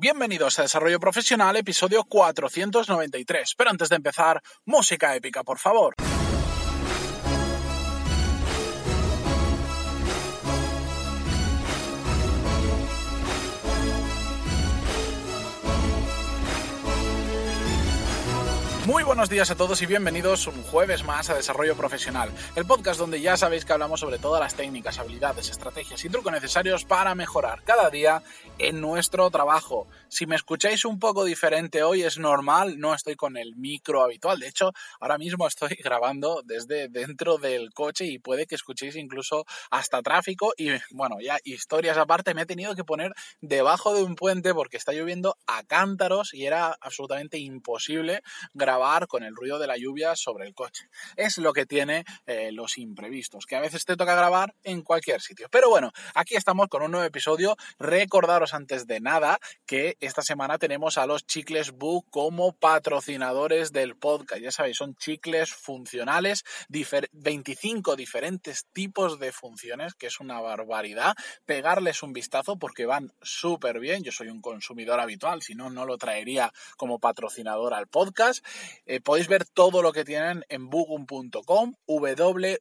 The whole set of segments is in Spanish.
Bienvenidos a Desarrollo Profesional, episodio 493. Pero antes de empezar, música épica, por favor. Muy buenos días a todos y bienvenidos un jueves más a Desarrollo Profesional, el podcast donde ya sabéis que hablamos sobre todas las técnicas, habilidades, estrategias y trucos necesarios para mejorar cada día en nuestro trabajo. Si me escucháis un poco diferente hoy es normal, no estoy con el micro habitual, de hecho ahora mismo estoy grabando desde dentro del coche y puede que escuchéis incluso hasta tráfico y bueno, ya historias aparte me he tenido que poner debajo de un puente porque está lloviendo a cántaros y era absolutamente imposible grabar con el ruido de la lluvia sobre el coche. Es lo que tiene eh, los imprevistos, que a veces te toca grabar en cualquier sitio. Pero bueno, aquí estamos con un nuevo episodio. Recordaros antes de nada que esta semana tenemos a los Chicles Book como patrocinadores del podcast. Ya sabéis, son chicles funcionales, 25 diferentes tipos de funciones, que es una barbaridad. Pegarles un vistazo porque van súper bien. Yo soy un consumidor habitual, si no, no lo traería como patrocinador al podcast. Eh, podéis ver todo lo que tienen en bugum.com, w-u-g-u-m.com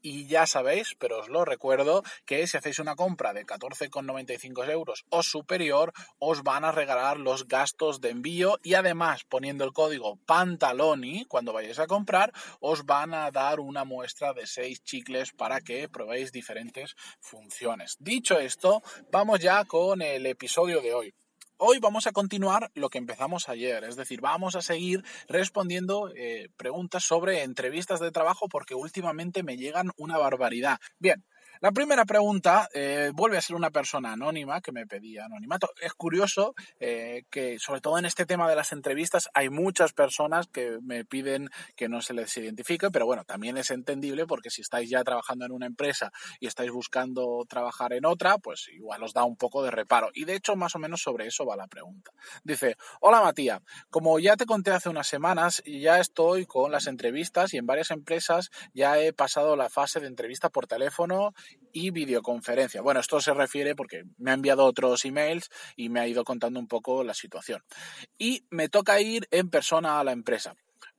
y ya sabéis, pero os lo recuerdo, que si hacéis una compra de 14,95 euros o superior, os van a regalar los gastos de envío y además poniendo el código Pantaloni cuando vayáis a comprar, os van a dar una muestra de 6 chicles para que probéis diferentes funciones. Dicho esto, vamos ya con el episodio de hoy. Hoy vamos a continuar lo que empezamos ayer, es decir, vamos a seguir respondiendo eh, preguntas sobre entrevistas de trabajo porque últimamente me llegan una barbaridad. Bien, la primera pregunta eh, vuelve a ser una persona anónima que me pedía anonimato. Es curioso eh, que, sobre todo en este tema de las entrevistas, hay muchas personas que me piden que no se les identifique, pero bueno, también es entendible porque si estáis ya trabajando en una empresa y estáis buscando trabajar en otra, pues igual os da un poco de reparo. Y de hecho, más o menos sobre eso va la pregunta. Dice, hola Matías, como ya te conté hace unas semanas, ya estoy con las entrevistas y en varias empresas ya he pasado la fase de entrevista por teléfono y videoconferencia. Bueno, esto se refiere porque me ha enviado otros emails y me ha ido contando un poco la situación. Y me toca ir en persona a la empresa.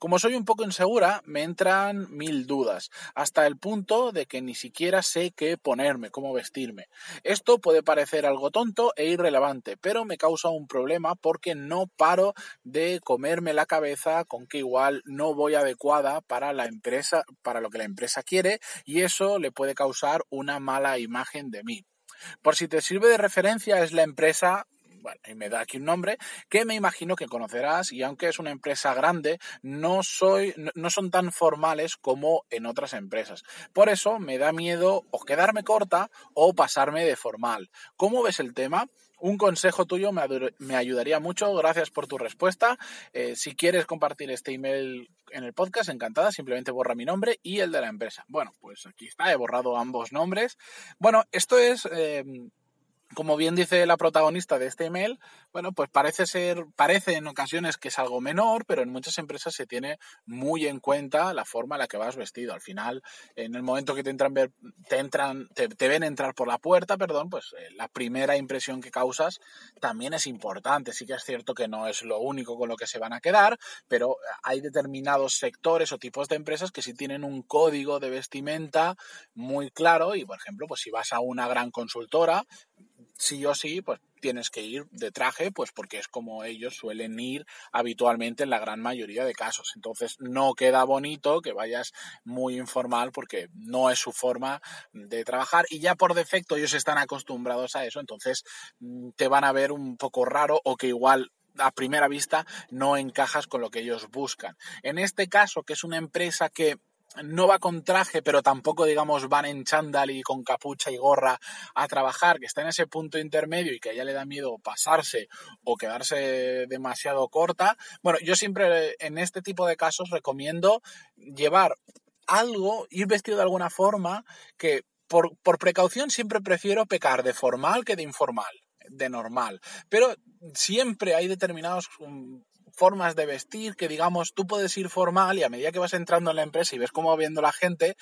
Como soy un poco insegura, me entran mil dudas, hasta el punto de que ni siquiera sé qué ponerme, cómo vestirme. Esto puede parecer algo tonto e irrelevante, pero me causa un problema porque no paro de comerme la cabeza con que igual no voy adecuada para la empresa, para lo que la empresa quiere, y eso le puede causar una mala imagen de mí. Por si te sirve de referencia, es la empresa bueno, y me da aquí un nombre, que me imagino que conocerás y aunque es una empresa grande, no, soy, no son tan formales como en otras empresas. Por eso me da miedo o quedarme corta o pasarme de formal. ¿Cómo ves el tema? Un consejo tuyo me, ayudaría mucho. Gracias por tu respuesta. Eh, si quieres compartir este email en el podcast, encantada. Simplemente borra mi nombre y el de la empresa. Bueno, pues aquí está. He borrado ambos nombres. Bueno, esto es... Eh, como bien dice la protagonista de este email, bueno, pues parece ser, parece en ocasiones que es algo menor, pero en muchas empresas se tiene muy en cuenta la forma en la que vas vestido. Al final, en el momento que te entran, te entran, te, ven entrar por la puerta, perdón, pues eh, la primera impresión que causas también es importante. Sí que es cierto que no es lo único con lo que se van a quedar, pero hay determinados sectores o tipos de empresas que sí tienen un código de vestimenta muy claro y, por ejemplo, pues si vas a una gran consultora, sí o sí, pues tienes que ir de traje, pues porque es como ellos suelen ir habitualmente en la gran mayoría de casos. Entonces no queda bonito que vayas muy informal porque no es su forma de trabajar y ya por defecto ellos están acostumbrados a eso, entonces mm, te van a ver un poco raro o que igual a primera vista no encajas con lo que ellos buscan. En este caso, que es una empresa que no va con traje, pero tampoco, digamos, van en chándal y con capucha y gorra a trabajar, que está en ese punto intermedio y que a ella le da miedo pasarse o quedarse demasiado corta. Bueno, yo siempre en este tipo de casos recomiendo llevar algo, ir vestido de alguna forma que por, por precaución siempre prefiero pecar de formal que de informal de normal. Pero siempre hay determinados mm, formas de vestir que digamos tú puedes ir formal y a medida que vas entrando en la empresa y ves cómo va viendo la gente,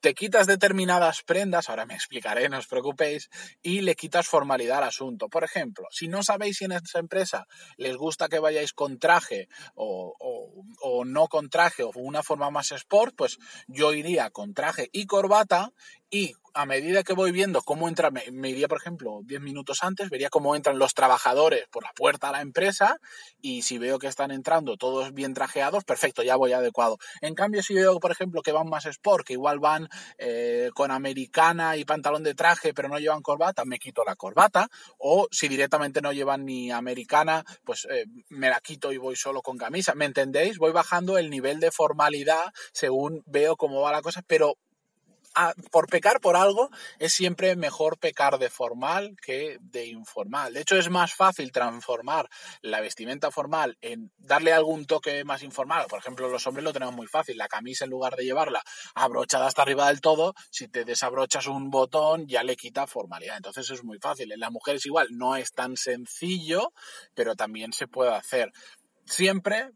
te quitas determinadas prendas, ahora me explicaré, no os preocupéis, y le quitas formalidad al asunto. Por ejemplo, si no sabéis si en esa empresa les gusta que vayáis con traje o, o no con traje o una forma más sport, pues yo iría con traje y corbata y a medida que voy viendo cómo entra, me, iría, por ejemplo, 10 minutos antes, vería cómo entran los trabajadores por la puerta a la empresa y si veo que están entrando todos bien trajeados, perfecto, ya voy adecuado. En cambio, si veo, por ejemplo, que van más sport, que igual van eh, con americana y pantalón de traje, pero no llevan corbata, me quito la corbata. O si directamente no llevan ni americana, pues eh, me la quito y voy solo con camisa. ¿Me entendéis? Voy bajando el nivel de formalidad según veo cómo va la cosa, pero por pecar por algo es siempre mejor pecar de formal que de informal. De hecho, es más fácil transformar la vestimenta formal en darle algún toque más informal. Por ejemplo, los hombres lo tenemos muy fácil. La camisa, en lugar de llevarla abrochada hasta arriba del todo, si te desabrochas un botón, ya le quita formalidad. Entonces es muy fácil. En las mujeres igual no es tan sencillo, pero también se puede hacer siempre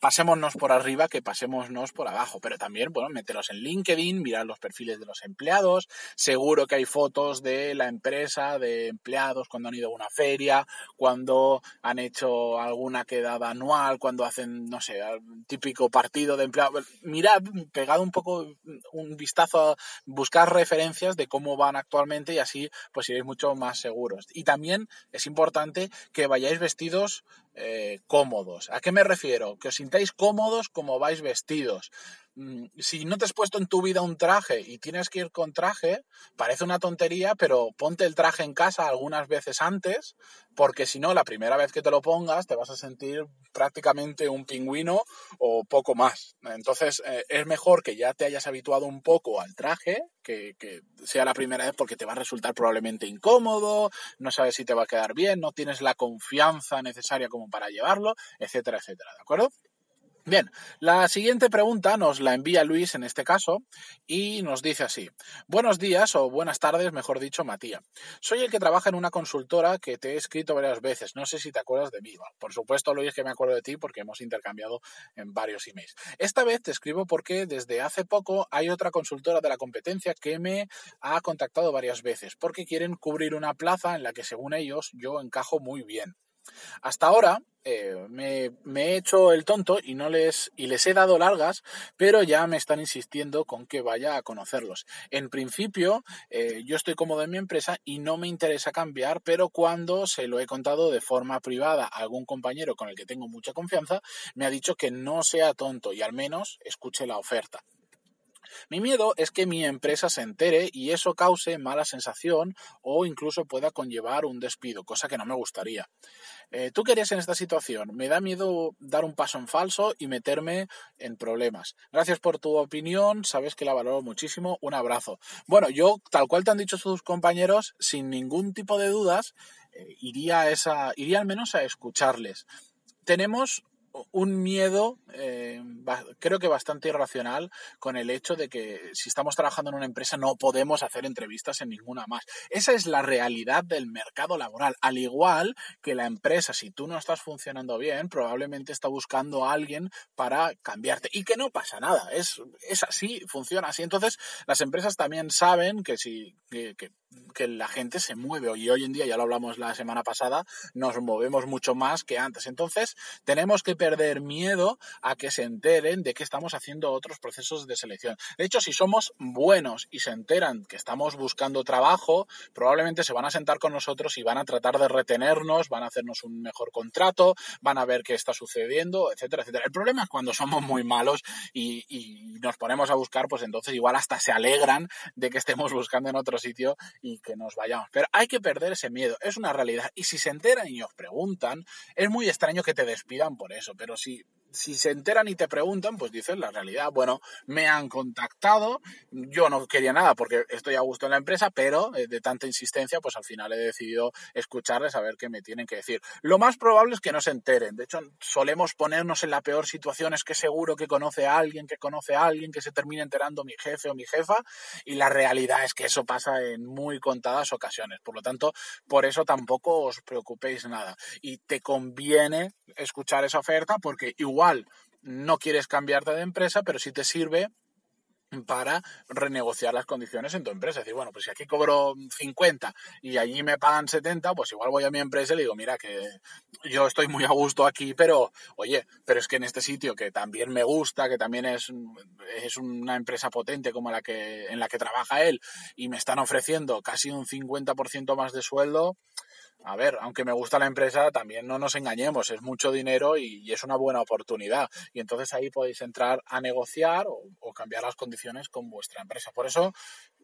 pasémonos por arriba que pasémonos por abajo, pero también, bueno, meteros en LinkedIn, mirar los perfiles de los empleados, seguro que hay fotos de la empresa, de empleados cuando han ido a una feria, cuando han hecho alguna quedada anual, cuando hacen, no sé, típico partido de empleados. Mirad, pegad un poco un vistazo, buscar referencias de cómo van actualmente y así pues iréis mucho más seguros. Y también es importante que vayáis vestidos eh, cómodos. ¿A qué me refiero? Que os sintáis cómodos como vais vestidos. Mm, si no te has puesto en tu vida un traje y tienes que ir con traje, parece una tontería, pero ponte el traje en casa algunas veces antes, porque si no, la primera vez que te lo pongas te vas a sentir prácticamente un pingüino o poco más. Entonces, eh, es mejor que ya te hayas habituado un poco al traje, que, que sea la primera vez porque te va a resultar probablemente incómodo, no sabes si te va a quedar bien, no tienes la confianza necesaria como para llevarlo, etcétera, etcétera, ¿de acuerdo? Bien, la siguiente pregunta nos la envía Luis en este caso y nos dice así. Buenos días o buenas tardes, mejor dicho, Matías. Soy el que trabaja en una consultora que te he escrito varias veces. No sé si te acuerdas de mí. Por supuesto, Luis, que me acuerdo de ti porque hemos intercambiado en varios emails. Esta vez te escribo porque desde hace poco hay otra consultora de la competencia que me ha contactado varias veces porque quieren cubrir una plaza en la que según ellos yo encajo muy bien. Hasta ahora eh, me, he hecho el tonto y no les y les he dado largas, pero ya me están insistiendo con que vaya a conocerlos. En principio, eh, yo estoy cómodo en mi empresa y no me interesa cambiar, pero cuando se lo he contado de forma privada a algún compañero con el que tengo mucha confianza, me ha dicho que no sea tonto y al menos escuche la oferta. Mi miedo es que mi empresa se entere y eso cause mala sensación o incluso pueda conllevar un despido, cosa que no me gustaría. Eh, ¿Tú qué harías en esta situación? Me da miedo dar un paso en falso y meterme en problemas. Gracias por tu opinión, sabes que la valoro muchísimo. Un abrazo. Bueno, yo, tal cual te han dicho sus compañeros, sin ningún tipo de dudas, eh, iría, esa, iría al menos a escucharles. Tenemos un miedo, eh, creo que bastante irracional, con el hecho de que si estamos trabajando en una empresa no podemos hacer entrevistas en ninguna más. Esa es la realidad del mercado laboral. Al igual que la empresa, si tú no estás funcionando bien, probablemente está buscando a alguien para cambiarte. Y que no pasa nada. Es, es así, funciona así. Entonces, las empresas también saben que si que, que la gente se mueve. Y hoy en día, ya lo hablamos la semana pasada, nos movemos mucho más que antes. Entonces, tenemos que perder miedo a que se enteren de que estamos haciendo otros procesos de selección. De hecho, si somos buenos y se enteran que estamos buscando trabajo, probablemente se van a sentar con nosotros y van a tratar de retenernos, van a hacernos un mejor contrato, van a ver qué está sucediendo, etcétera, etcétera. El problema es cuando somos muy malos y, nos ponemos a buscar, pues entonces igual hasta se alegran de que estemos buscando en otro sitio y que nos vayamos. Pero hay que perder ese miedo, es una realidad. Y si se enteran y os preguntan, es muy extraño que te despidan por eso, pero si si se enteran y te preguntan, pues dices la realidad. Bueno, me han contactado, yo no quería nada porque estoy a gusto en la empresa, pero eh, de tanta insistencia, pues al final he decidido escucharles a ver qué me tienen que decir. Lo más probable es que no se enteren. De hecho, solemos ponernos en la peor situación, es que seguro que conoce a alguien, que conoce a alguien, que se termine enterando mi jefe o mi jefa, y la realidad es que eso pasa en muy contadas ocasiones. Por lo tanto, por eso tampoco os preocupéis nada. Y te conviene escuchar esa oferta porque igual no quieres cambiarte de empresa, pero si te sirve para renegociar las condiciones en tu empresa. Es decir, bueno, pues si aquí cobro 50 y allí me pagan 70, pues igual voy a mi empresa y le digo, mira, que yo estoy muy a gusto aquí, pero oye, pero es que en este sitio que también me gusta, que también es, es una empresa potente como la que, en la que trabaja él, y me están ofreciendo casi un 50% más de sueldo, a ver, aunque me gusta la empresa, también no nos engañemos, es mucho dinero y, es una buena oportunidad. Y entonces ahí podéis entrar a negociar o, cambiar las condiciones con vuestra empresa. Por eso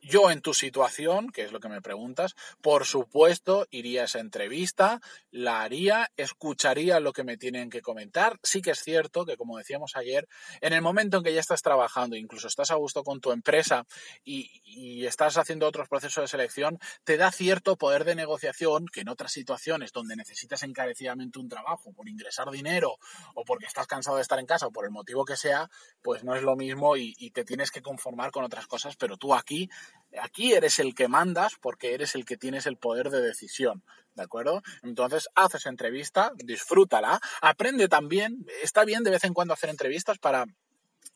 yo en tu situación, que es lo que me preguntas, por supuesto iría a esa entrevista, la haría, escucharía lo que me tienen que comentar. Sí que es cierto que, como decíamos ayer, en el momento en que ya estás trabajando, incluso estás a gusto con tu empresa y, estás haciendo otros procesos de selección, te da cierto poder de negociación que en otras situaciones donde necesitas encarecidamente un trabajo por ingresar dinero o porque estás cansado de estar en casa o por el motivo que sea, pues no es lo mismo y te tienes que conformar con otras cosas, pero tú aquí Aquí eres el que mandas porque eres el que tienes el poder de decisión, ¿de acuerdo? Entonces, haces entrevista, disfrútala, aprende también, está bien de vez en cuando hacer entrevistas para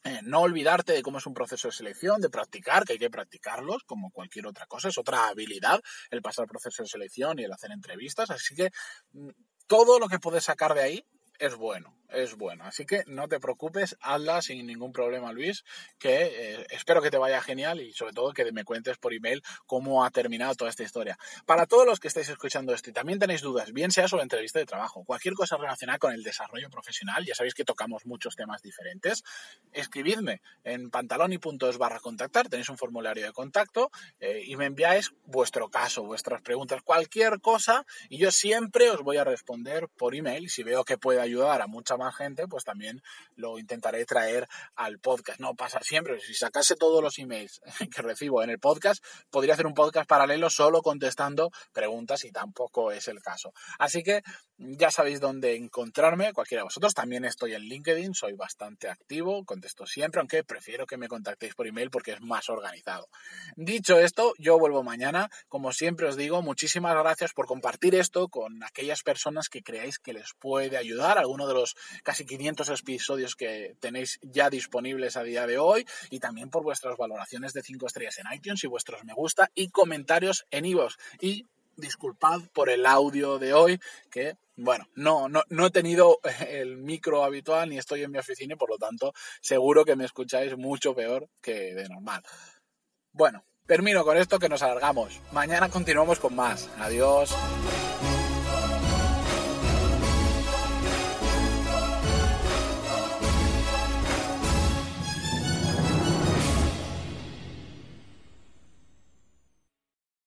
eh, no olvidarte de cómo es un proceso de selección, de practicar, que hay que practicarlos como cualquier otra cosa, es otra habilidad el pasar el proceso de selección y el hacer entrevistas, así que mm, todo lo que puedes sacar de ahí es bueno, es bueno. Así que no te preocupes, hazla sin ningún problema, Luis, que eh, espero que te vaya genial y sobre todo que me cuentes por email cómo ha terminado toda esta historia. Para todos los que estáis escuchando esto y también tenéis dudas, bien sea sobre entrevista de trabajo, cualquier cosa relacionada con el desarrollo profesional, ya sabéis que tocamos muchos temas diferentes, escribidme en pantaloni.es barra contactar, tenéis un formulario de contacto eh, y me enviáis vuestro caso, vuestras preguntas, cualquier cosa y yo siempre os voy a responder por email si veo que puede ayudar ayudar a mucha más gente, pues también lo intentaré traer al podcast. No pasa siempre, si sacase todos los emails que recibo en el podcast, podría hacer un podcast paralelo solo contestando preguntas y tampoco es el caso. Así que ya sabéis dónde encontrarme, cualquiera de vosotros. También estoy en LinkedIn, soy bastante activo, contesto siempre, aunque prefiero que me contactéis por email porque es más organizado. Dicho esto, yo vuelvo mañana. Como siempre os digo, muchísimas gracias por compartir esto con aquellas personas que creáis que les puede ayudar, alguno de los casi 500 episodios que tenéis ya disponibles a día de hoy, y también por vuestras valoraciones de 5 estrellas en iTunes y vuestros me gusta y comentarios en iVoox. Y disculpad por el audio de hoy, que bueno, no, no, no he tenido el micro habitual ni estoy en mi oficina y por lo tanto seguro que me escucháis mucho peor que de normal. Bueno, termino con esto que nos alargamos. Mañana continuamos con más. Adiós.